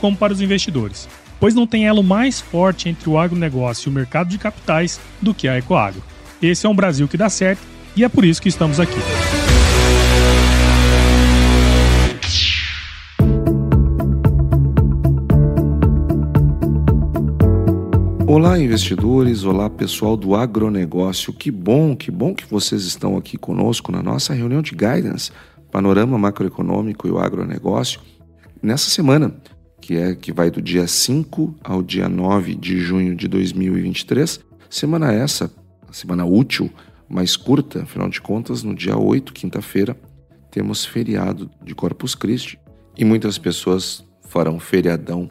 como para os investidores, pois não tem elo mais forte entre o agronegócio e o mercado de capitais do que a Ecoagro. Esse é um Brasil que dá certo e é por isso que estamos aqui. Olá, investidores! Olá, pessoal do agronegócio. Que bom, que bom que vocês estão aqui conosco na nossa reunião de guidance, panorama macroeconômico e o agronegócio. Nessa semana, que é que vai do dia 5 ao dia 9 de junho de 2023. Semana essa, semana útil, mais curta, afinal de contas, no dia 8, quinta-feira, temos feriado de Corpus Christi e muitas pessoas farão feriadão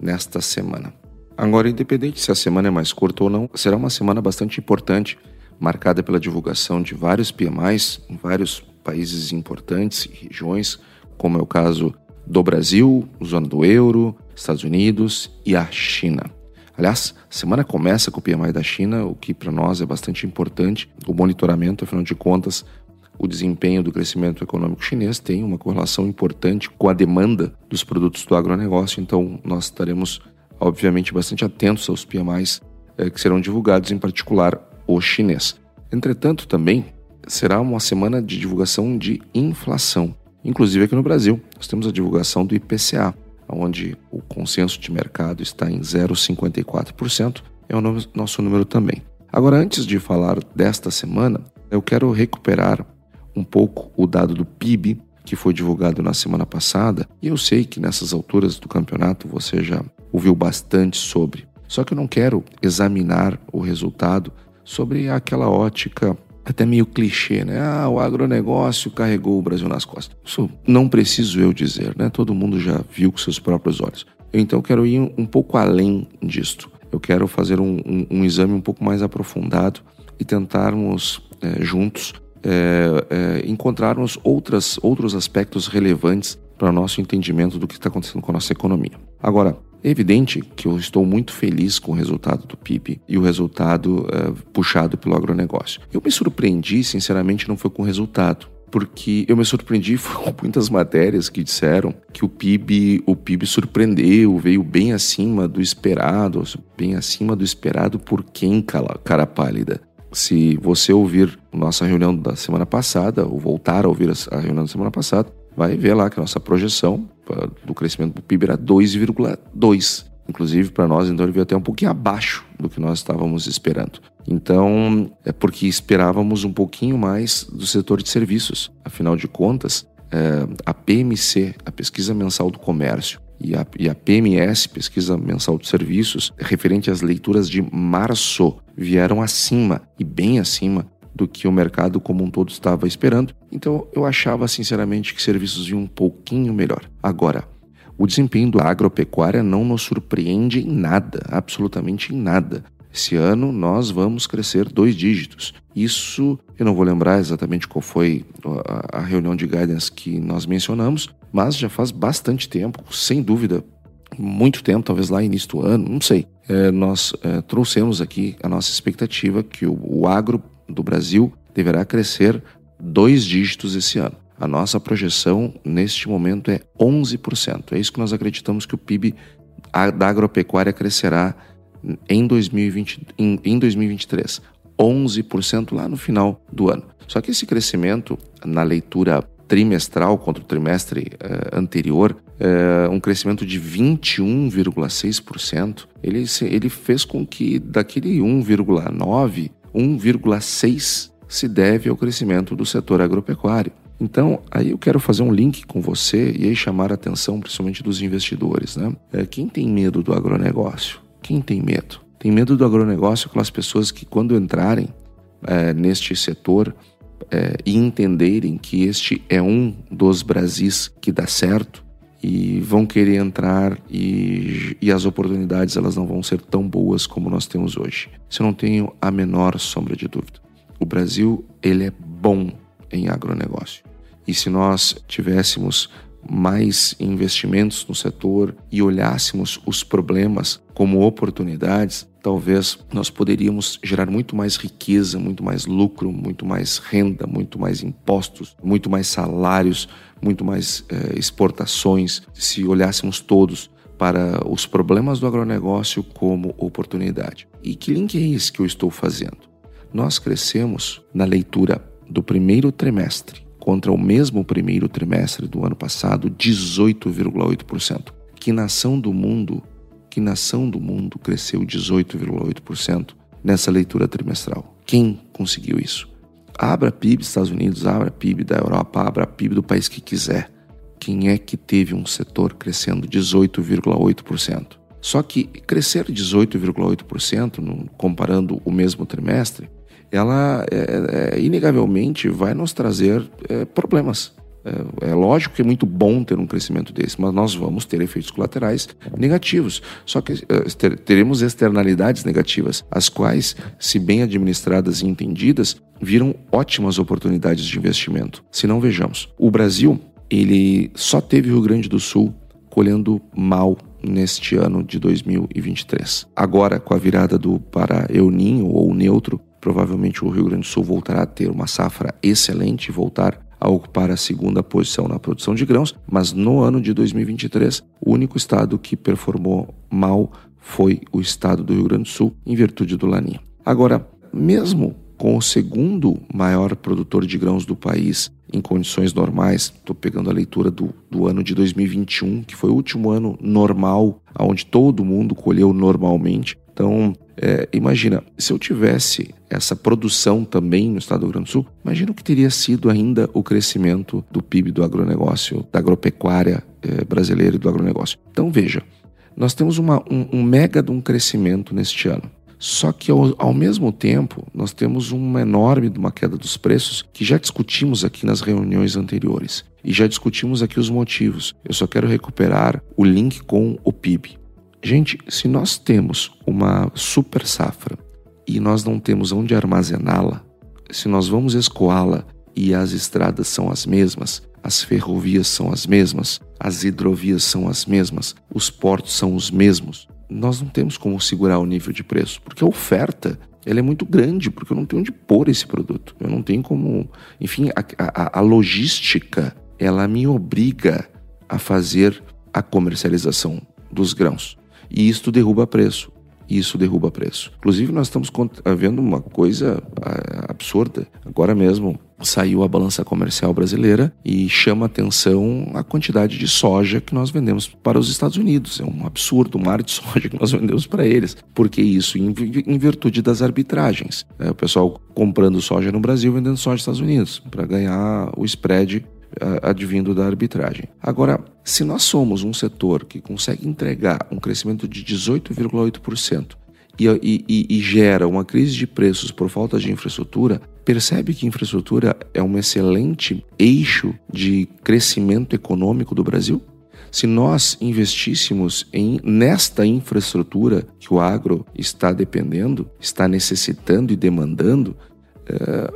nesta semana. Agora, independente se a semana é mais curta ou não, será uma semana bastante importante, marcada pela divulgação de vários PMIs em vários países importantes e regiões, como é o caso do Brasil, zona do euro, Estados Unidos e a China. Aliás, semana começa com o PMI da China, o que para nós é bastante importante. O monitoramento, afinal de contas, o desempenho do crescimento econômico chinês tem uma correlação importante com a demanda dos produtos do agronegócio, então nós estaremos, obviamente, bastante atentos aos PMIs eh, que serão divulgados, em particular o chinês. Entretanto, também será uma semana de divulgação de inflação. Inclusive aqui no Brasil, nós temos a divulgação do IPCA, onde o consenso de mercado está em 0,54%, é o nosso número também. Agora, antes de falar desta semana, eu quero recuperar um pouco o dado do PIB que foi divulgado na semana passada, e eu sei que nessas alturas do campeonato você já ouviu bastante sobre. Só que eu não quero examinar o resultado sobre aquela ótica até meio clichê, né? Ah, o agronegócio carregou o Brasil nas costas. Isso não preciso eu dizer, né? Todo mundo já viu com seus próprios olhos. Então eu quero ir um pouco além disto. Eu quero fazer um, um, um exame um pouco mais aprofundado e tentarmos é, juntos é, é, encontrarmos outras, outros aspectos relevantes para o nosso entendimento do que está acontecendo com a nossa economia. Agora, é evidente que eu estou muito feliz com o resultado do PIB e o resultado uh, puxado pelo agronegócio. Eu me surpreendi, sinceramente, não foi com o resultado, porque eu me surpreendi com muitas matérias que disseram que o PIB, o PIB surpreendeu, veio bem acima do esperado, bem acima do esperado por quem, cara, cara pálida? Se você ouvir nossa reunião da semana passada, ou voltar a ouvir a reunião da semana passada, vai ver lá que a nossa projeção do crescimento do PIB era 2,2. Inclusive, para nós, então, ele veio até um pouquinho abaixo do que nós estávamos esperando. Então, é porque esperávamos um pouquinho mais do setor de serviços. Afinal de contas, é, a PMC, a Pesquisa Mensal do Comércio, e a, e a PMS, Pesquisa Mensal de Serviços, referente às leituras de março, vieram acima, e bem acima, do que o mercado como um todo estava esperando. Então eu achava sinceramente que serviços vinham um pouquinho melhor. Agora, o desempenho da agropecuária não nos surpreende em nada, absolutamente em nada. Esse ano nós vamos crescer dois dígitos. Isso eu não vou lembrar exatamente qual foi a reunião de guidance que nós mencionamos, mas já faz bastante tempo, sem dúvida, muito tempo, talvez lá início do ano, não sei. É, nós é, trouxemos aqui a nossa expectativa que o, agro do Brasil deverá crescer dois dígitos esse ano. A nossa projeção neste momento é 11%. É isso que nós acreditamos que o PIB da agropecuária crescerá em, 2020, em, em 2023. 11% lá no final do ano. Só que esse crescimento, na leitura trimestral contra o trimestre eh, anterior, eh, um crescimento de 21,6%, ele, ele fez com que daquele 1,9% 1,6 se deve ao crescimento do setor agropecuário. Então, aí eu quero fazer um link com você e aí chamar a atenção principalmente dos investidores. Né? É, quem tem medo do agronegócio? Quem tem medo? Tem medo do agronegócio aquelas pessoas que, quando entrarem é, neste setor é, e entenderem que este é um dos Brasis que dá certo, e vão querer entrar e, e as oportunidades elas não vão ser tão boas como nós temos hoje. Isso eu não tenho a menor sombra de dúvida. O Brasil ele é bom em agronegócio. E se nós tivéssemos mais investimentos no setor e olhássemos os problemas como oportunidades, talvez nós poderíamos gerar muito mais riqueza, muito mais lucro, muito mais renda, muito mais impostos, muito mais salários, muito mais eh, exportações, se olhássemos todos para os problemas do agronegócio como oportunidade. E que link é esse que eu estou fazendo? Nós crescemos na leitura do primeiro trimestre contra o mesmo primeiro trimestre do ano passado, 18,8%. Que nação do mundo, que nação do mundo cresceu 18,8% nessa leitura trimestral? Quem conseguiu isso? Abra PIB dos Estados Unidos, abra PIB da Europa, abra PIB do país que quiser. Quem é que teve um setor crescendo 18,8%? Só que crescer 18,8%, comparando o mesmo trimestre, ela é, é, inegavelmente vai nos trazer é, problemas. É, é, lógico que é muito bom ter um crescimento desse, mas nós vamos ter efeitos colaterais negativos. Só que é, teremos externalidades negativas, as quais, se bem administradas e entendidas, viram ótimas oportunidades de investimento. Se não vejamos, o Brasil ele só teve o Rio Grande do Sul colhendo mal neste ano de 2023. Agora, com a virada do para euninho ou neutro, Provavelmente o Rio Grande do Sul voltará a ter uma safra excelente voltar a ocupar a segunda posição na produção de grãos, mas no ano de 2023, o único estado que performou mal foi o estado do Rio Grande do Sul, em virtude do Laninha. Agora, mesmo com o segundo maior produtor de grãos do país em condições normais, estou pegando a leitura do, do ano de 2021, que foi o último ano normal, onde todo mundo colheu normalmente. Então, é, imagina, se eu tivesse essa produção também no estado do Rio Grande do Sul, imagina o que teria sido ainda o crescimento do PIB do agronegócio, da agropecuária é, brasileira e do agronegócio. Então veja, nós temos uma, um, um, mega de um crescimento neste ano. Só que ao, ao, mesmo tempo, nós temos uma enorme uma queda dos preços que já discutimos aqui nas reuniões anteriores. E já discutimos aqui os motivos. Eu só quero recuperar o link com o PIB. Gente, se nós temos uma super safra e nós não temos onde armazená-la, se nós vamos escoá-la e as estradas são as mesmas, as ferrovias são as mesmas, as hidrovias são as mesmas, os portos são os mesmos, nós não temos como segurar o nível de preço, porque a oferta ela é muito grande, porque eu não tenho onde pôr esse produto. Eu não tenho como. Enfim, a, a, a logística ela me obriga a fazer a comercialização dos grãos e isto derruba preço. Isso derruba preço. Inclusive, nós estamos vendo uma coisa absurda. Agora mesmo saiu a balança comercial brasileira e chama atenção a quantidade de soja que nós vendemos para os Estados Unidos. É um absurdo, um mar de soja que nós vendemos para eles. Por que isso? Em virtude das arbitragens. É, o pessoal comprando soja no Brasil vendendo soja nos Estados Unidos para ganhar o spread advindo da arbitragem. Agora, se nós somos um setor que consegue entregar um crescimento de 18,8% e, e, e, gera uma crise de preços por falta de infraestrutura, percebe que infraestrutura é um excelente eixo de crescimento econômico do Brasil? Se nós investíssemos em nesta infraestrutura que o agro está dependendo, está necessitando e demandando,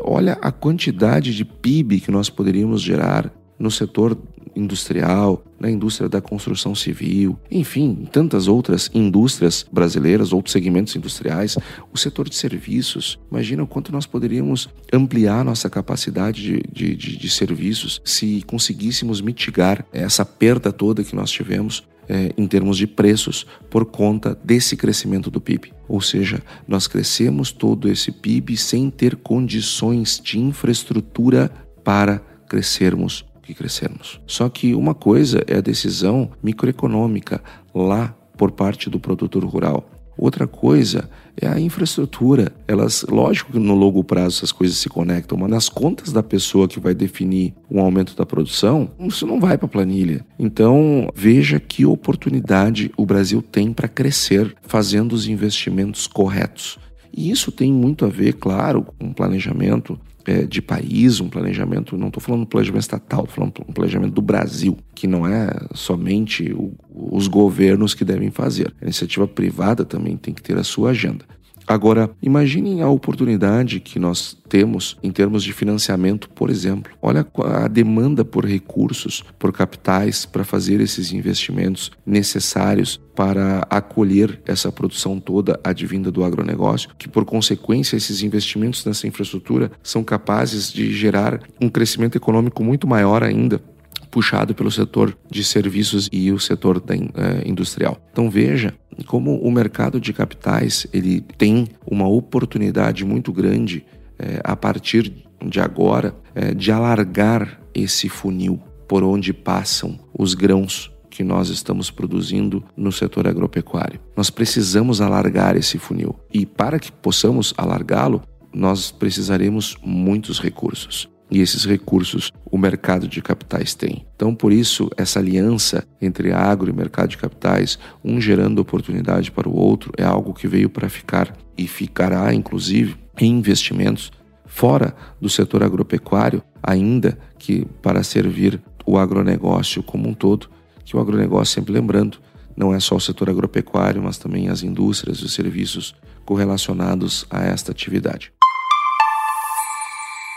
olha a quantidade de PIB que nós poderíamos gerar no setor industrial, na indústria da construção civil, enfim, tantas outras indústrias brasileiras, outros segmentos industriais, o setor de serviços. Imagina o quanto nós poderíamos ampliar nossa capacidade de, de, de, de serviços se conseguíssemos mitigar essa perda toda que nós tivemos é, em termos de preços por conta desse crescimento do PIB. Ou seja, nós crescemos todo esse PIB sem ter condições de infraestrutura para crescermos que crescermos. Só que uma coisa é a decisão microeconômica lá por parte do produtor rural. Outra coisa é a infraestrutura. Elas, lógico que no longo prazo essas coisas se conectam, mas nas contas da pessoa que vai definir um aumento da produção, isso não vai para a planilha. Então, veja que oportunidade o Brasil tem para crescer fazendo os investimentos corretos. E isso tem muito a ver, claro, com planejamento é, de país, um planejamento, não estou falando do planejamento estatal, estou falando um planejamento do Brasil, que não é somente o, os governos que devem fazer. A iniciativa privada também tem que ter a sua agenda. Agora, imaginem a oportunidade que nós temos em termos de financiamento, por exemplo. Olha a demanda por recursos, por capitais para fazer esses investimentos necessários para acolher essa produção toda advinda do agronegócio, que por consequência esses investimentos nessa infraestrutura são capazes de gerar um crescimento econômico muito maior ainda puxado pelo setor de serviços e o setor da, uh, industrial. Então veja como o mercado de capitais ele tem uma oportunidade muito grande uh, a partir de agora uh, de alargar esse funil por onde passam os grãos que nós estamos produzindo no setor agropecuário. Nós precisamos alargar esse funil e para que possamos alargá-lo, nós precisaremos muitos recursos e esses recursos o mercado de capitais tem. Então, por isso, essa aliança entre agro e mercado de capitais, um gerando oportunidade para o outro, é algo que veio para ficar e ficará, inclusive, em investimentos fora do setor agropecuário, ainda que para servir o agronegócio como um todo, que o agronegócio, sempre lembrando, não é só o setor agropecuário, mas também as indústrias e os serviços correlacionados a esta atividade.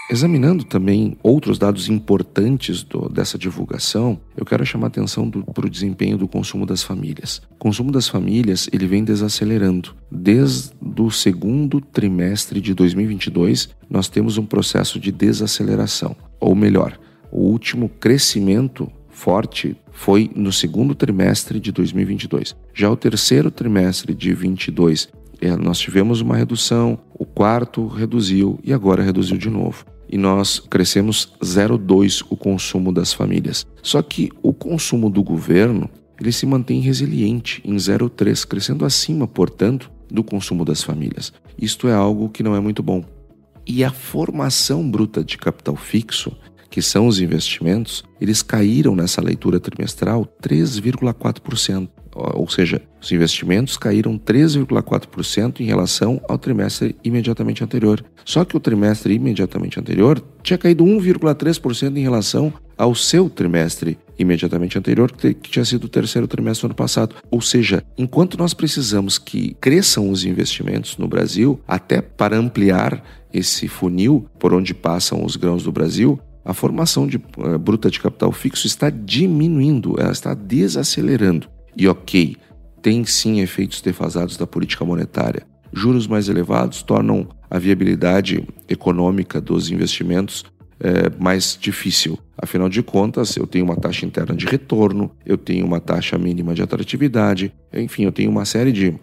Examinando também outros dados importantes do, dessa divulgação, eu quero chamar atenção para o desempenho do consumo das famílias. O consumo das famílias ele vem desacelerando. Desde o segundo trimestre de 2022, nós temos um processo de desaceleração. Ou melhor, o último crescimento forte foi no segundo trimestre de 2022. Já o terceiro trimestre de 2022, é, nós tivemos uma redução, o quarto reduziu e agora reduziu de novo e nós crescemos 0,2 o consumo das famílias. Só que o consumo do governo ele se mantém resiliente em 0,3, crescendo acima, portanto, do consumo das famílias. Isto é algo que não é muito bom. E a formação bruta de capital fixo, que são os investimentos, eles caíram nessa leitura trimestral 3,4% ou seja, os investimentos caíram 13,4% em relação ao trimestre imediatamente anterior. Só que o trimestre imediatamente anterior tinha caído 1,3% em relação ao seu trimestre imediatamente anterior, que tinha sido o terceiro trimestre do ano passado. Ou seja, enquanto nós precisamos que cresçam os investimentos no Brasil, até para ampliar esse funil por onde passam os grãos do Brasil, a formação de, uh, bruta de capital fixo está diminuindo, ela está desacelerando. E ok, tem sim efeitos defasados da política monetária. Juros mais elevados tornam a viabilidade econômica dos investimentos é, mais difícil. Afinal de contas, eu tenho uma taxa interna de retorno, eu tenho uma taxa mínima de atratividade, enfim, eu tenho uma série de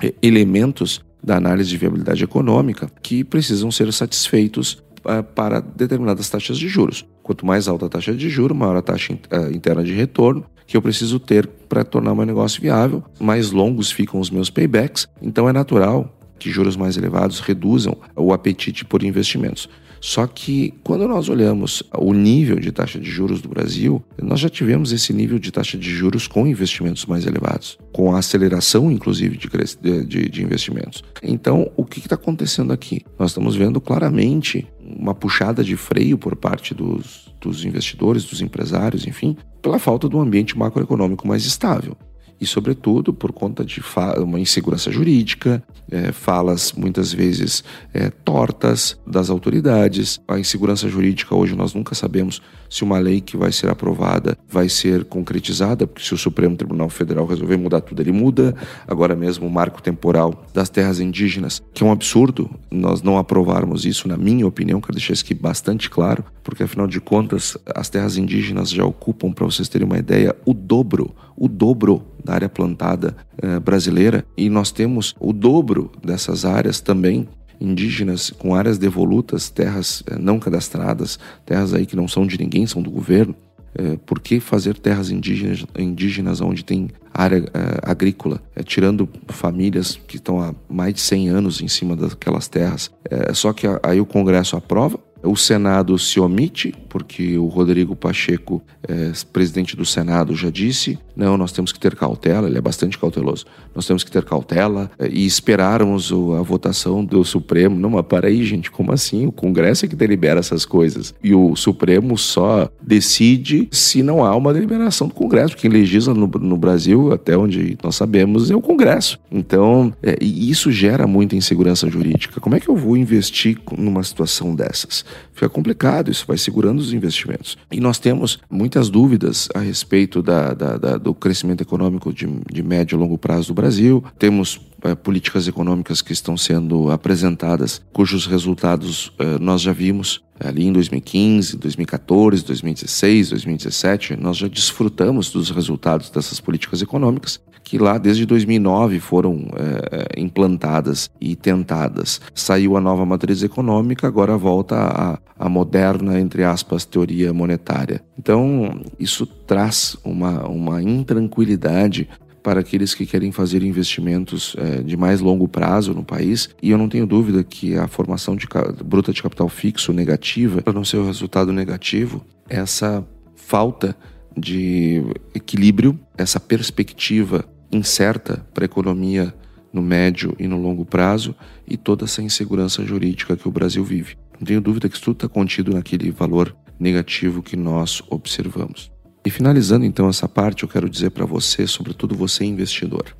é, elementos da análise de viabilidade econômica que precisam ser satisfeitos é, para determinadas taxas de juros. Quanto mais alta a taxa de juros, maior a taxa é, interna de retorno que eu preciso ter para tornar meu negócio viável. Mais longos ficam os meus paybacks, então é natural que juros mais elevados reduzam o apetite por investimentos. Só que quando nós olhamos o nível de taxa de juros do Brasil, nós já tivemos esse nível de taxa de juros com investimentos mais elevados, com a aceleração, inclusive, de, de, de investimentos. Então, o que está acontecendo aqui? Nós estamos vendo claramente uma puxada de freio por parte dos, dos investidores, dos empresários, enfim, pela falta de um ambiente macroeconômico mais estável e, sobretudo, por conta de uma insegurança jurídica, é, falas muitas vezes é, tortas das autoridades. A insegurança jurídica hoje nós nunca sabemos se uma lei que vai ser aprovada vai ser concretizada, porque se o Supremo Tribunal Federal resolver mudar tudo, ele muda. Agora mesmo o marco temporal das terras indígenas, que é um absurdo nós não aprovarmos isso, na minha opinião, quero deixar isso aqui bastante claro, porque afinal de contas as terras indígenas já ocupam, para vocês terem uma ideia, o dobro, o dobro da área plantada eh, brasileira e nós temos o dobro dessas áreas também indígenas com áreas devolutas, terras eh, não cadastradas, terras aí que não são de ninguém, são do governo. Eh, por que fazer terras indígenas, indígenas onde tem área agrícola, tirando famílias que estão há mais de 100 anos em cima daquelas terras? só que aí o Congresso aprova, o Senado se omite porque o Rodrigo Pacheco, é, presidente do Senado, já disse: não, nós temos que ter cautela, ele é bastante cauteloso, nós temos que ter cautela é, e esperarmos a votação do Supremo. Não, mas para aí, gente, como assim? O Congresso é que delibera essas coisas e o Supremo só decide se não há uma deliberação do Congresso. Quem legisla no, no Brasil, até onde nós sabemos, é o Congresso. Então, é, isso gera muita insegurança jurídica. Como é que eu vou investir numa situação dessas? Fica complicado, isso vai segurando os investimentos. E nós temos muitas dúvidas a respeito da, da, da do crescimento econômico de, de médio e longo prazo do Brasil. Temos políticas econômicas que estão sendo apresentadas, cujos resultados é, nós já vimos ali em 2015, 2014, 2016, 2017. Nós já desfrutamos dos resultados dessas políticas econômicas que lá desde 2009 foram é, implantadas e tentadas. Saiu a nova matriz econômica, agora volta a, a moderna, entre aspas, teoria monetária. Então, isso traz uma, uma intranquilidade para aqueles que querem fazer investimentos é, de mais longo prazo no país. E eu não tenho dúvida que a formação de, bruta de capital fixo negativa, para não ser o resultado negativo, essa falta de equilíbrio, essa perspectiva incerta para a economia no médio e no longo prazo e toda essa insegurança jurídica que o Brasil vive. Não tenho dúvida que isso tudo está contido naquele valor negativo que nós observamos. E finalizando então essa parte, eu quero dizer para você, sobretudo você investidor,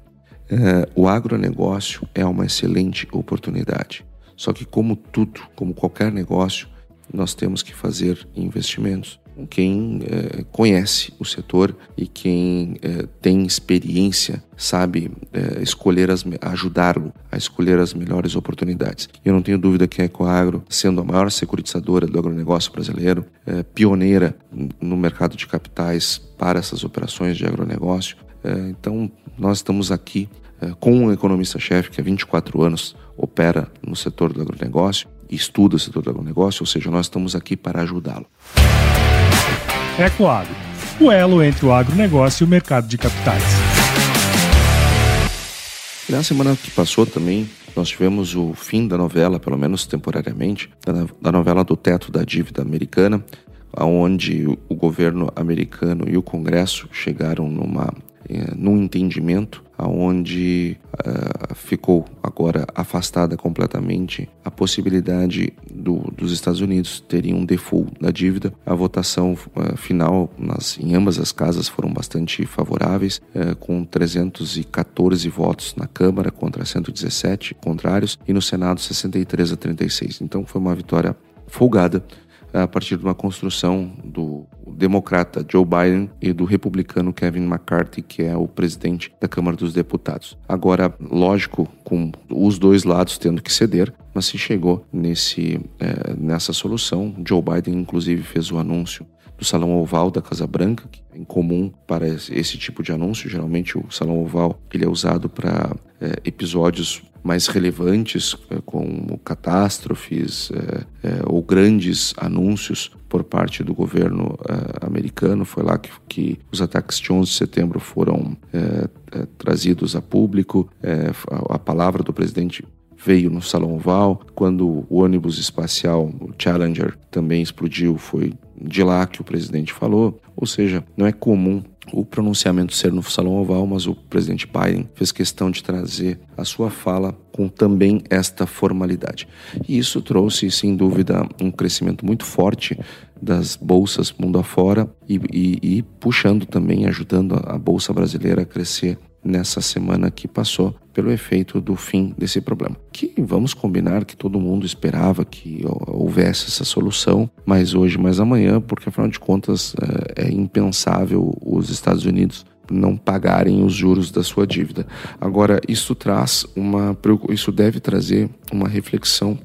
é, o agronegócio é uma excelente oportunidade. Só que como tudo, como qualquer negócio, nós temos que fazer investimentos quem é, conhece o setor e quem é, tem experiência, sabe é, escolher as ajudá-lo a escolher as melhores oportunidades. Eu não tenho dúvida que a Ecoagro, sendo a maior securitizadora do agronegócio brasileiro, pioneira no mercado de capitais para essas operações de agronegócio, então nós estamos aqui com um economista-chefe que há 24 anos opera no setor do agronegócio e estuda o setor do agronegócio, ou seja, nós estamos aqui para ajudá-lo. Ecoagro, o elo entre o agronegócio e o mercado de capitais. Na semana que passou também, nós tivemos o fim da novela, pelo menos temporariamente, da novela do teto da dívida americana, onde o governo americano e o Congresso chegaram numa, eh, num entendimento aonde uh, ficou agora afastada completamente a possibilidade do, dos Estados Unidos terem um default da dívida. A votação uh, final nas, em ambas as casas foram bastante favoráveis, uh, com 314 votos na Câmara contra 117 contrários e no Senado 63 a 36. Então foi uma vitória folgada a partir de uma construção do democrata Joe Biden e do republicano Kevin McCarthy, que é o presidente da Câmara dos Deputados. Agora, lógico, com os dois lados tendo que ceder, mas se chegou nesse, é, nessa solução. Joe Biden, inclusive, fez o anúncio do Salão Oval da Casa Branca, que é incomum para esse tipo de anúncio. Geralmente, o Salão Oval ele é usado para é, episódios mais relevantes, é, como catástrofes é, é, ou grandes anúncios por parte do governo americano. Foi lá que, que, os ataques de 11 de setembro foram trazidos a público. A, a palavra do presidente veio no Salão Oval. Quando o ônibus espacial, o Challenger, também explodiu, foi de lá que o presidente falou. Ou seja, não é comum o pronunciamento ser no Salão Oval, mas o presidente Biden fez questão de trazer a sua fala com também esta formalidade. E isso trouxe, sem dúvida, um crescimento muito forte das bolsas mundo afora e, e, e puxando também, ajudando a Bolsa Brasileira a crescer nessa semana que passou pelo efeito do fim desse problema. Que vamos combinar que todo mundo esperava que houvesse essa solução, mas hoje, mais amanhã, porque afinal de contas é, é impensável os Estados Unidos não pagarem os juros da sua dívida. Agora, isso traz uma isso deve trazer uma reflexão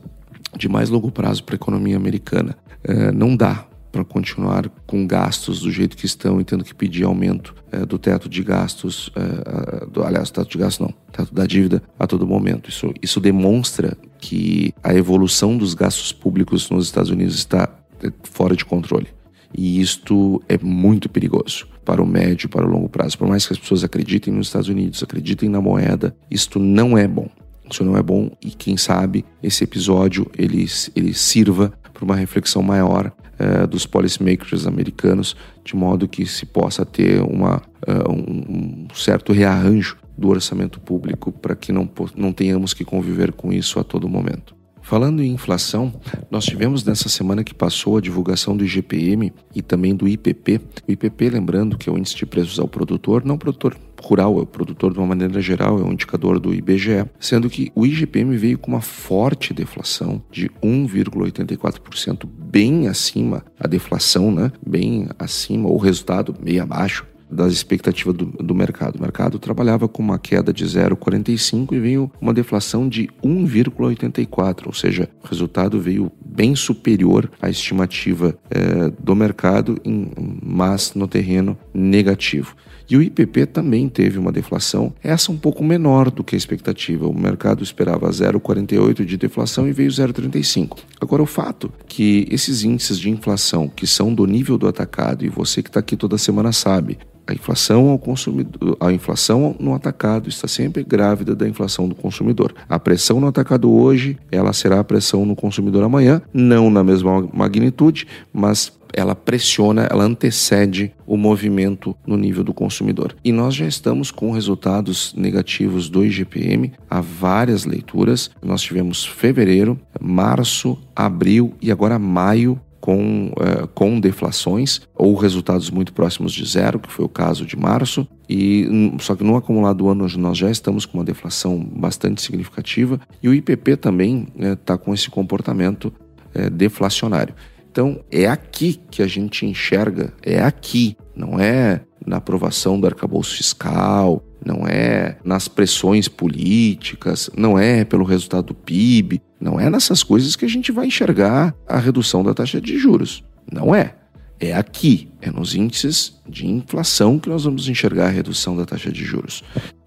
de mais longo prazo para a economia americana. É, não dá para continuar com gastos do jeito que estão e tendo que pedir aumento é, do teto de gastos, é, do, aliás, teto de gastos não, teto da dívida a todo momento. Isso, isso demonstra que a evolução dos gastos públicos nos Estados Unidos está é, fora de controle. E isto é muito perigoso para o médio e para o longo prazo. Por mais que as pessoas acreditem nos Estados Unidos, acreditem na moeda, isto não é bom. Isso não é bom e quem sabe esse episódio ele, ele sirva para uma reflexão maior uh, dos policymakers americanos, de modo que se possa ter uma, uh, um, um certo rearranjo do orçamento público para que não, não tenhamos que conviver com isso a todo momento. Falando em inflação, nós tivemos nessa semana que passou a divulgação do IGPM e também do IPP. O IPP, lembrando que é o índice de preços ao produtor, não produtor rural, é o produtor de uma maneira geral, é um indicador do IBGE, sendo que o IGPM veio com uma forte deflação de 1,84%, bem acima a deflação, né? Bem acima, ou resultado meio abaixo das expectativas do, do, mercado. O mercado trabalhava com uma queda de 0,45 e veio uma deflação de 1,84, ou seja, o resultado veio bem superior à estimativa é, do mercado, em, mas no terreno negativo. E o IPP também teve uma deflação, essa um pouco menor do que a expectativa. O mercado esperava 0,48 de deflação e veio 0,35. Agora, o fato que esses índices de inflação, que são do nível do atacado, e você que está aqui toda semana sabe, a inflação ao consumidor, a inflação no atacado está sempre grávida da inflação do consumidor. A pressão no atacado hoje, ela será a pressão no consumidor amanhã, não na mesma magnitude, mas ela pressiona, ela antecede o movimento no nível do consumidor. E nós já estamos com resultados negativos do IGPM há várias leituras. Nós tivemos fevereiro, março, abril e agora maio com, uh, com deflações ou resultados muito próximos de zero, que foi o caso de março. E só que no acumulado do ano nós já estamos com uma deflação bastante significativa e o IPP também está né, com esse comportamento uh, deflacionário. Então é aqui que a gente enxerga, é aqui, não é na aprovação do arcabouço fiscal, não é nas pressões políticas, não é pelo resultado do PIB, não é nessas coisas que a gente vai enxergar a redução da taxa de juros. Não é. É aqui, é nos índices de inflação que nós vamos enxergar a redução da taxa de juros.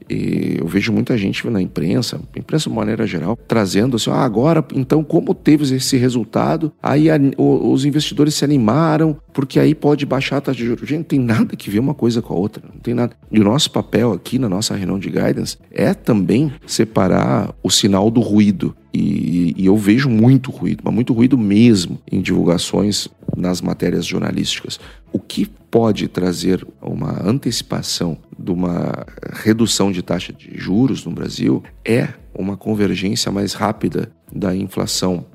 E eu vejo muita gente na imprensa, imprensa de maneira geral, trazendo assim: ah, agora, então, como teve esse resultado, aí a, o, os investidores se animaram, porque aí pode baixar a taxa de juros. Gente, não tem nada que ver uma coisa com a outra, não tem nada. E o nosso papel aqui na nossa reunião de guidance é também separar o sinal do ruído. E, e eu vejo muito ruído, mas muito ruído mesmo em divulgações nas matérias jornalísticas. O que pode trazer uma antecipação de uma redução de taxa de juros no Brasil é uma convergência mais rápida da inflação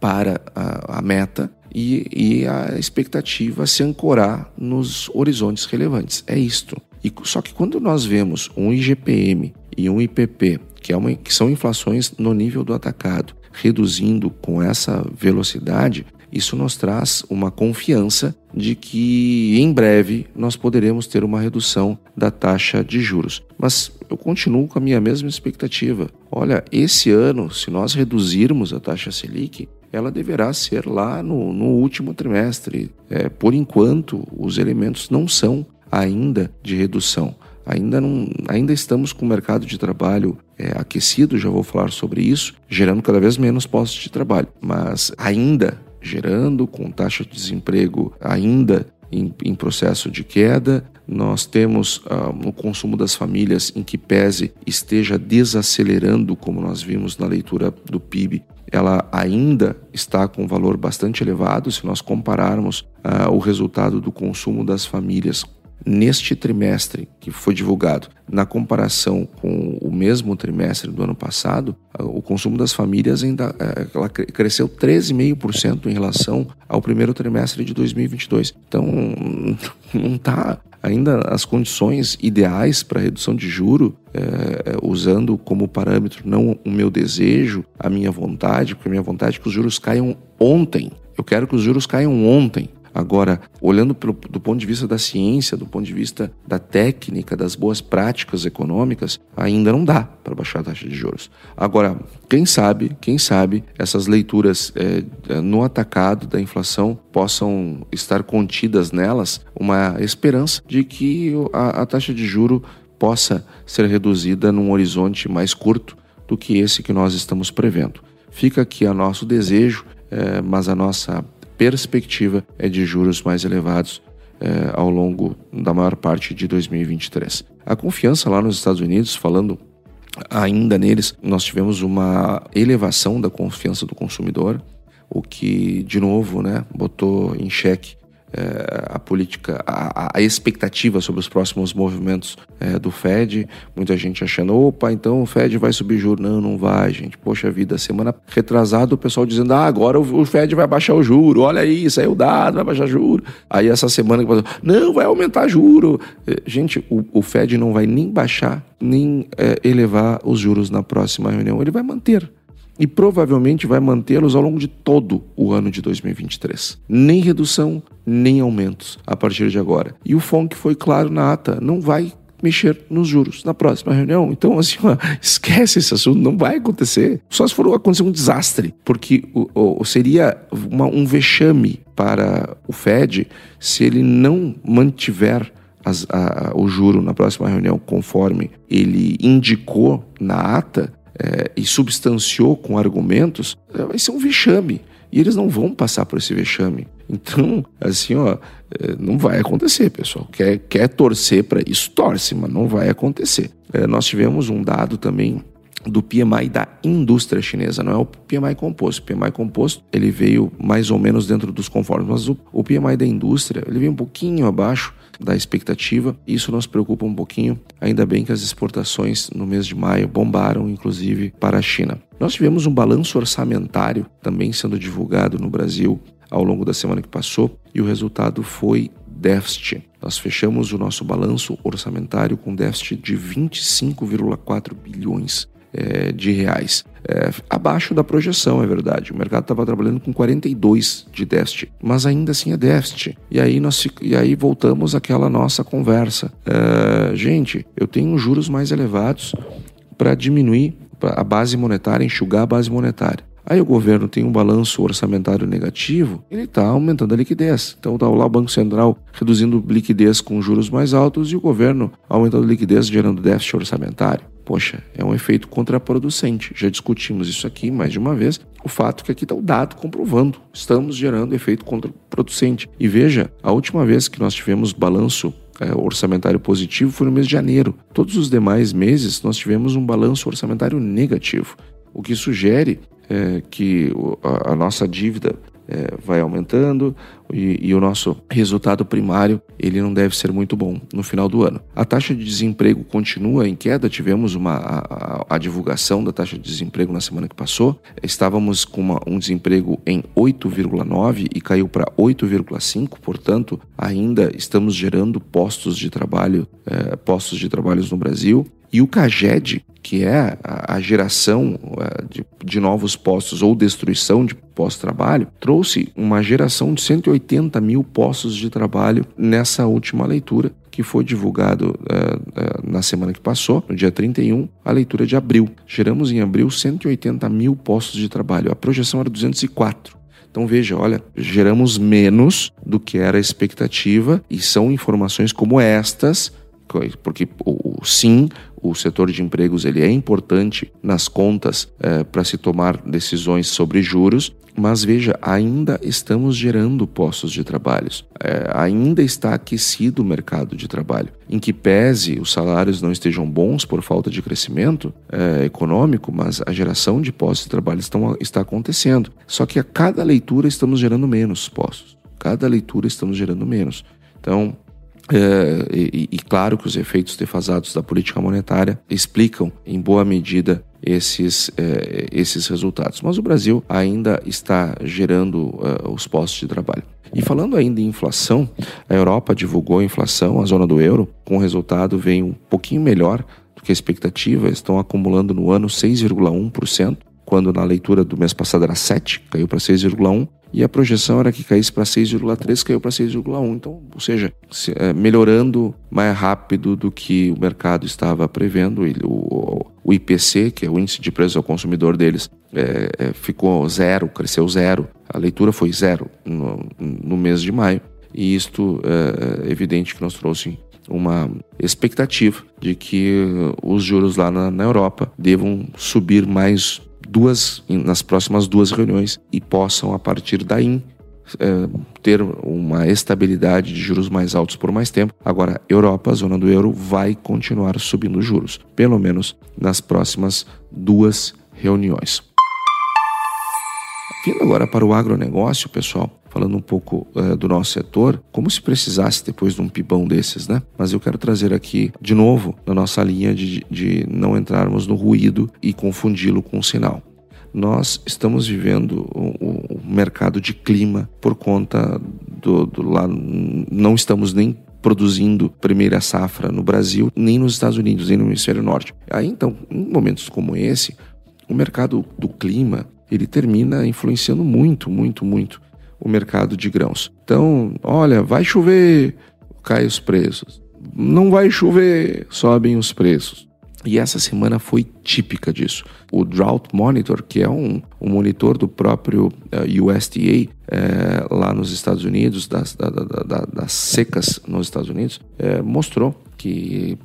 para a, a meta e, e, a expectativa se ancorar nos horizontes relevantes. É isto. E, só que quando nós vemos um IGPM e um IPP, que, é uma, que são inflações no nível do atacado, reduzindo com essa velocidade, isso nos traz uma confiança de que em breve nós poderemos ter uma redução da taxa de juros. Mas eu continuo com a minha mesma expectativa. Olha, esse ano, se nós reduzirmos a taxa Selic, ela deverá ser lá no, no último trimestre. É, por enquanto, os elementos não são ainda de redução. Ainda, não, ainda estamos com o mercado de trabalho é, aquecido, já vou falar sobre isso, gerando cada vez menos postos de trabalho. Mas ainda gerando, com taxa de desemprego ainda em, em processo de queda. Nós temos uh, o consumo das famílias em que pese esteja desacelerando, como nós vimos na leitura do PIB, ela ainda está com um valor bastante elevado se nós compararmos uh, o resultado do consumo das famílias neste trimestre que foi divulgado, na comparação com o mesmo trimestre do ano passado, o consumo das famílias ainda é, ela cresceu 13,5% em relação ao primeiro trimestre de 2022. Então, não está ainda as condições ideais para redução de juro, é, usando como parâmetro não o meu desejo, a minha vontade, porque a minha vontade é que os juros caiam ontem. Eu quero que os juros caiam ontem. Agora, olhando do ponto de vista da ciência, do ponto de vista da técnica, das boas práticas econômicas, ainda não dá para baixar a taxa de juros. Agora, quem sabe, quem sabe, essas leituras é, no atacado da inflação possam estar contidas nelas uma esperança de que a, a taxa de juro possa ser reduzida num horizonte mais curto do que esse que nós estamos prevendo. Fica aqui a nosso desejo, é, mas a nossa perspectiva é de juros mais elevados é, ao longo da maior parte de 2023. A confiança lá nos Estados Unidos, falando ainda neles, nós tivemos uma elevação da confiança do consumidor, o que, de novo, né, botou em xeque é, a política, a, a, expectativa sobre os próximos movimentos é, do Fed. Muita gente achando, opa, então o Fed vai subir juros. Não, não vai, gente. Poxa vida, semana retrasada o pessoal dizendo, ah, agora o, o Fed vai baixar o juro. Olha aí, saiu dado, vai baixar juro. Aí essa semana que passou, não, vai aumentar juro. É, gente, o, o Fed não vai nem baixar, nem é, elevar os juros na próxima reunião. Ele vai manter e provavelmente vai mantê-los ao longo de todo o ano de 2023. Nem redução, nem aumentos a partir de agora. E o FONC foi claro na ata, não vai mexer nos juros na próxima reunião. Então, assim, esquece esse assunto, não vai acontecer. Só se for acontecer um desastre, porque seria uma, um vexame para o Fed se ele não mantiver as, a, o juro na próxima reunião conforme ele indicou na ata, é, e substanciou com argumentos, é, vai ser um vexame. E eles não vão passar por esse vexame. Então, assim, ó, é, não vai acontecer, pessoal. Quer, quer torcer para isso, torce, mas não vai acontecer. É, nós tivemos um dado também do PMI da indústria chinesa, não é o PMI composto. O PMI composto ele veio mais ou menos dentro dos conformes, mas o, o PMI da indústria ele veio um pouquinho abaixo da expectativa. Isso nos preocupa um pouquinho. Ainda bem que as exportações no mês de maio bombaram, inclusive para a China. Nós tivemos um balanço orçamentário também sendo divulgado no Brasil ao longo da semana que passou e o resultado foi déficit. Nós fechamos o nosso balanço orçamentário com déficit de 25,4 bilhões é, de reais. É, abaixo da projeção, é verdade. O mercado estava trabalhando com 42 de déficit, mas ainda assim é déficit. E aí, nós, e aí voltamos àquela nossa conversa. É, gente, eu tenho juros mais elevados para diminuir a base monetária, enxugar a base monetária. Aí o governo tem um balanço orçamentário negativo, ele está aumentando a liquidez. Então está lá o Banco Central reduzindo liquidez com juros mais altos e o governo aumentando liquidez gerando déficit orçamentário. Poxa, é um efeito contraproducente. Já discutimos isso aqui mais de uma vez. O fato é que aqui está o dado comprovando. Estamos gerando efeito contraproducente. E veja, a última vez que nós tivemos balanço é, orçamentário positivo foi no mês de janeiro. Todos os demais meses nós tivemos um balanço orçamentário negativo, o que sugere é, que a, nossa dívida é, vai aumentando e, e, o nosso resultado primário ele não deve ser muito bom no final do ano. A taxa de desemprego continua em queda. Tivemos uma a, a, a divulgação da taxa de desemprego na semana que passou. Estávamos com uma, um desemprego em 8,9 e caiu para 8,5. Portanto, ainda estamos gerando postos de trabalho, é, postos de trabalhos no Brasil. E o CAGED, que é a, geração é, de, de, novos postos ou destruição de pós-trabalho, trouxe uma geração de 180 mil postos de trabalho nessa última leitura, que foi divulgado uh, uh, na semana que passou, no dia 31, a leitura de abril. Geramos em abril 180 mil postos de trabalho. A projeção era 204. Então veja, olha, geramos menos do que era a expectativa e são informações como estas porque o, sim, o setor de empregos ele é importante nas contas é, para se tomar decisões sobre juros, mas veja, ainda estamos gerando postos de trabalho, é, ainda está aquecido o mercado de trabalho. Em que pese os salários não estejam bons por falta de crescimento é, econômico, mas a geração de postos de trabalho estão, está acontecendo. Só que a cada leitura estamos gerando menos postos. Cada leitura estamos gerando menos. Então, é, e, e, claro que os efeitos defasados da política monetária explicam, em boa medida, esses, é, esses resultados. Mas o Brasil ainda está gerando é, os postos de trabalho. E falando ainda em inflação, a Europa divulgou a inflação, a zona do euro, com o resultado vem um pouquinho melhor do que a expectativa, estão acumulando no ano 6,1%, quando na leitura do mês passado era 7, caiu para 6,1, e a projeção era que caísse para 6,3, caiu para 6,1. Então, ou seja, é, melhorando mais rápido do que o mercado estava prevendo. O, o IPC, que é o índice de preço ao consumidor deles, é, é, ficou zero, cresceu zero. A leitura foi zero no, no mês de maio. E isto é, é evidente que nos trouxe uma expectativa de que os juros lá na, na Europa devam subir mais duas nas próximas duas reuniões e possam a partir daí é, ter uma estabilidade de juros mais altos por mais tempo. Agora, Europa, zona do euro, vai continuar subindo juros, pelo menos nas próximas duas reuniões. Vindo agora para o agronegócio, pessoal, falando um pouco uh, do nosso setor, como se precisasse depois de um pibão desses, né? Mas eu quero trazer aqui, de novo, na nossa linha de, de não entrarmos no ruído e confundi-lo com o sinal. Nós estamos vivendo o, o mercado de clima por conta do, do lá, não estamos nem produzindo primeira safra no Brasil, nem nos Estados Unidos, nem no hemisfério norte. Aí então, em momentos como esse, o mercado do clima ele termina influenciando muito, muito, muito o mercado de grãos. Então, olha, vai chover, cai os preços. Não vai chover, sobem os preços. E essa semana foi típica disso. O Drought Monitor, que é um, um monitor do próprio uh, eh, USDA eh, lá nos Estados Unidos, das, da, da, da, das secas nos Estados Unidos, eh, mostrou que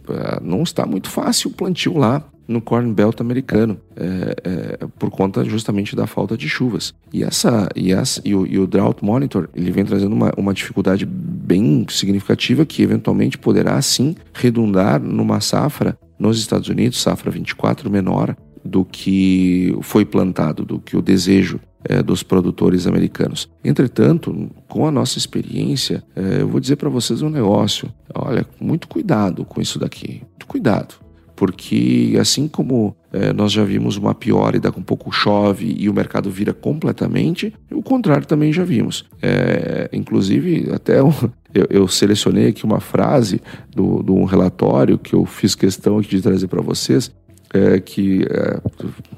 não está muito fácil o plantio lá no Corn Belt americano, é, é, por conta justamente da falta de chuvas. E, essa, e, essa, e, o, e o Drought Monitor ele vem trazendo uma, uma dificuldade bem significativa que eventualmente poderá sim redundar numa safra nos Estados Unidos, safra 24 menor do que foi plantado, do que o desejo é, dos produtores americanos. Entretanto, com a nossa experiência, é, eu vou dizer para vocês um negócio. Olha, muito cuidado com isso daqui. Muito cuidado porque assim como é, nós já vimos uma pior e daqui um pouco chove e o mercado vira completamente, o contrário também já vimos. É, inclusive, até eu, eu, selecionei aqui uma frase do, de um relatório que eu fiz questão de trazer para vocês, é, que é,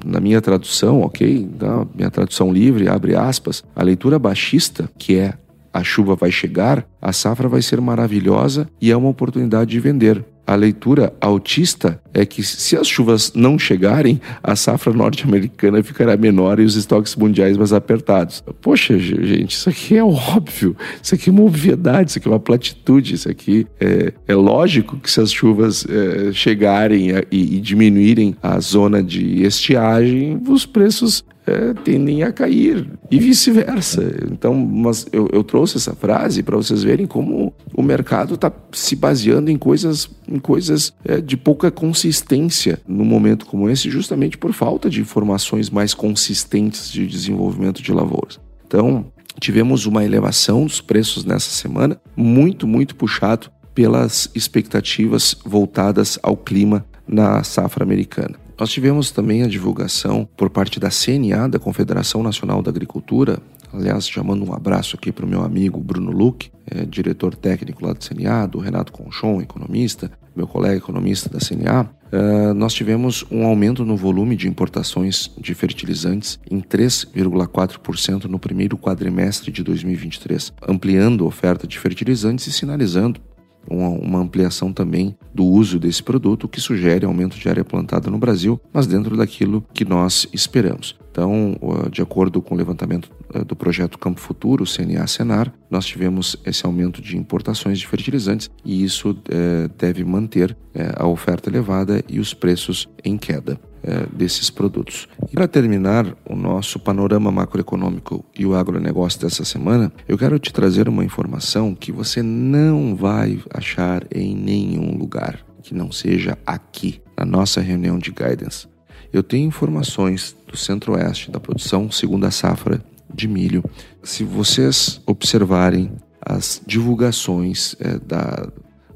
na minha tradução, ok, na minha tradução livre, abre aspas, a leitura baixista, que é a chuva vai chegar, a safra vai ser maravilhosa e é uma oportunidade de vender a leitura autista é que se as chuvas não chegarem, a safra norte-americana ficará menor e os estoques mundiais mais apertados. Poxa, gente, isso aqui é óbvio, isso aqui é uma obviedade, isso aqui é uma platitude, isso aqui é, é lógico que se as chuvas é, chegarem e, e diminuírem a zona de estiagem, os preços é, tendem a cair e vice-versa. Então, mas eu, eu, trouxe essa frase para vocês verem como o mercado está se baseando em coisas, em coisas é, de pouca consistência num momento como esse, justamente por falta de informações mais consistentes de desenvolvimento de lavouras. Então, tivemos uma elevação dos preços nessa semana, muito, muito puxado pelas expectativas voltadas ao clima na safra americana. Nós tivemos também a divulgação por parte da CNA, da Confederação Nacional da Agricultura. Aliás, já mando um abraço aqui para o meu amigo Bruno Luque, é, diretor técnico lá da CNA, do Renato Conchon, economista, meu colega economista da CNA. Uh, é, nós tivemos um aumento no volume de importações de fertilizantes em 3,4% no primeiro quadrimestre de 2023, ampliando a oferta de fertilizantes e sinalizando uma, uma, ampliação também do uso desse produto, o que sugere aumento de área plantada no Brasil, mas dentro daquilo que nós esperamos. Então, de acordo com o levantamento eh, do projeto Campo Futuro, CNA-Senar, nós tivemos esse aumento de importações de fertilizantes e isso é, deve manter é, a oferta elevada e os preços em queda é, desses produtos. E para terminar o nosso panorama macroeconômico e o agronegócio dessa semana, eu quero te trazer uma informação que você não vai achar em nenhum lugar que não seja aqui, na nossa reunião de guidance. Eu tenho informações do centro-oeste da produção segunda safra de milho. Se vocês observarem as divulgações é, da,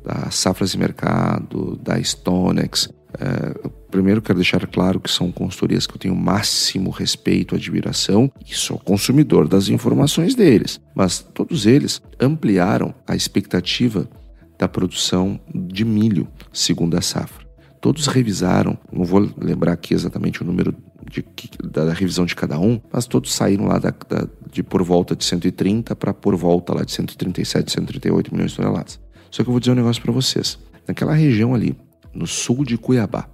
da Safras e Mercado, da Stonex, é, primeiro quero deixar claro que são consultorias que eu tenho máximo respeito, admiração e sou consumidor das informações deles. Mas todos eles ampliaram a expectativa da produção de milho segunda safra. Todos revisaram, não vou lembrar aqui exatamente o número de, da revisão de cada um, mas todos saíram lá da, da, de por volta de 130 para por volta lá de 137, 138 milhões de toneladas. Só que eu vou dizer um negócio para vocês. Naquela região ali, no sul de Cuiabá,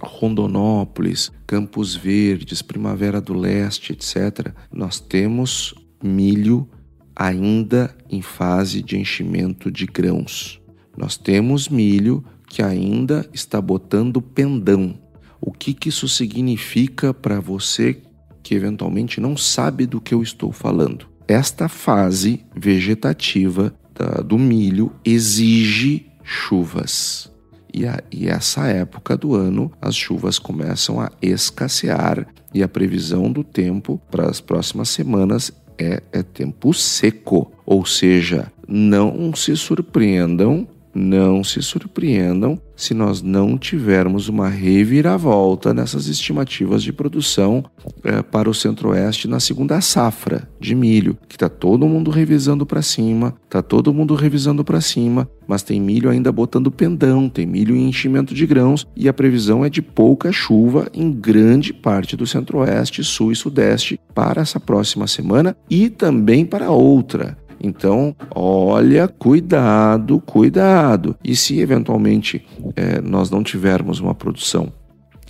Rondonópolis, Campos Verdes, Primavera do Leste, etc., nós temos milho ainda em fase de enchimento de grãos. Nós temos milho que ainda está botando pendão. O que, que isso significa para você que eventualmente não sabe do que eu estou falando? Esta fase vegetativa da, do milho exige chuvas. E, a, e essa época do ano as chuvas começam a escassear. E a previsão do tempo para as próximas semanas é, é tempo seco, ou seja, não se surpreendam não se surpreendam se nós não tivermos uma reviravolta nessas estimativas de produção é, para o Centro-Oeste na segunda safra de milho, que está todo mundo revisando para cima, está todo mundo revisando para cima, mas tem milho ainda botando pendão, tem milho em enchimento de grãos e a previsão é de pouca chuva em grande parte do Centro-Oeste, Sul e Sudeste para essa próxima semana e também para outra. Então, olha, cuidado, cuidado. E se eventualmente é, nós não tivermos uma produção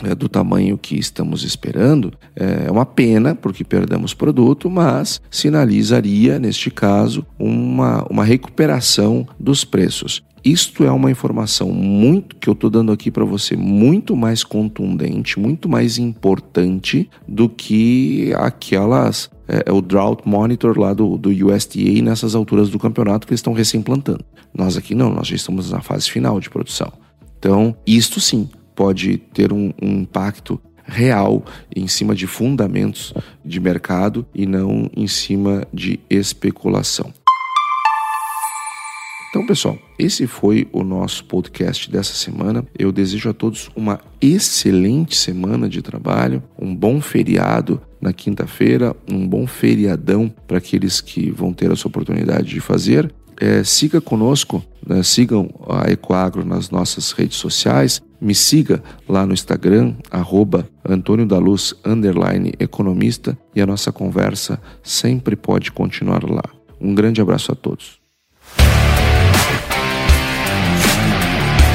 é, do tamanho que estamos esperando, é uma pena, porque perdemos produto, mas sinalizaria, neste caso, uma, uma recuperação dos preços. Isto é uma informação muito que eu estou dando aqui para você, muito mais contundente, muito mais importante do que aquelas é, é, o Drought Monitor lá do, do USDA nessas alturas do campeonato que eles estão recém plantando. Nós aqui não, nós já estamos na fase final de produção. Então, isto sim pode ter um, um impacto real em cima de fundamentos de mercado e não em cima de especulação. Então, pessoal, esse foi o nosso podcast dessa semana. Eu desejo a todos uma excelente semana de trabalho, um bom feriado na quinta-feira, um bom feriadão para aqueles que vão ter essa oportunidade de fazer. É, siga conosco, né? sigam a Ecoagro nas nossas redes sociais. Me siga lá no Instagram, arroba Antônio da Luz, underline economista, e a nossa conversa sempre pode continuar lá. Um grande abraço a todos.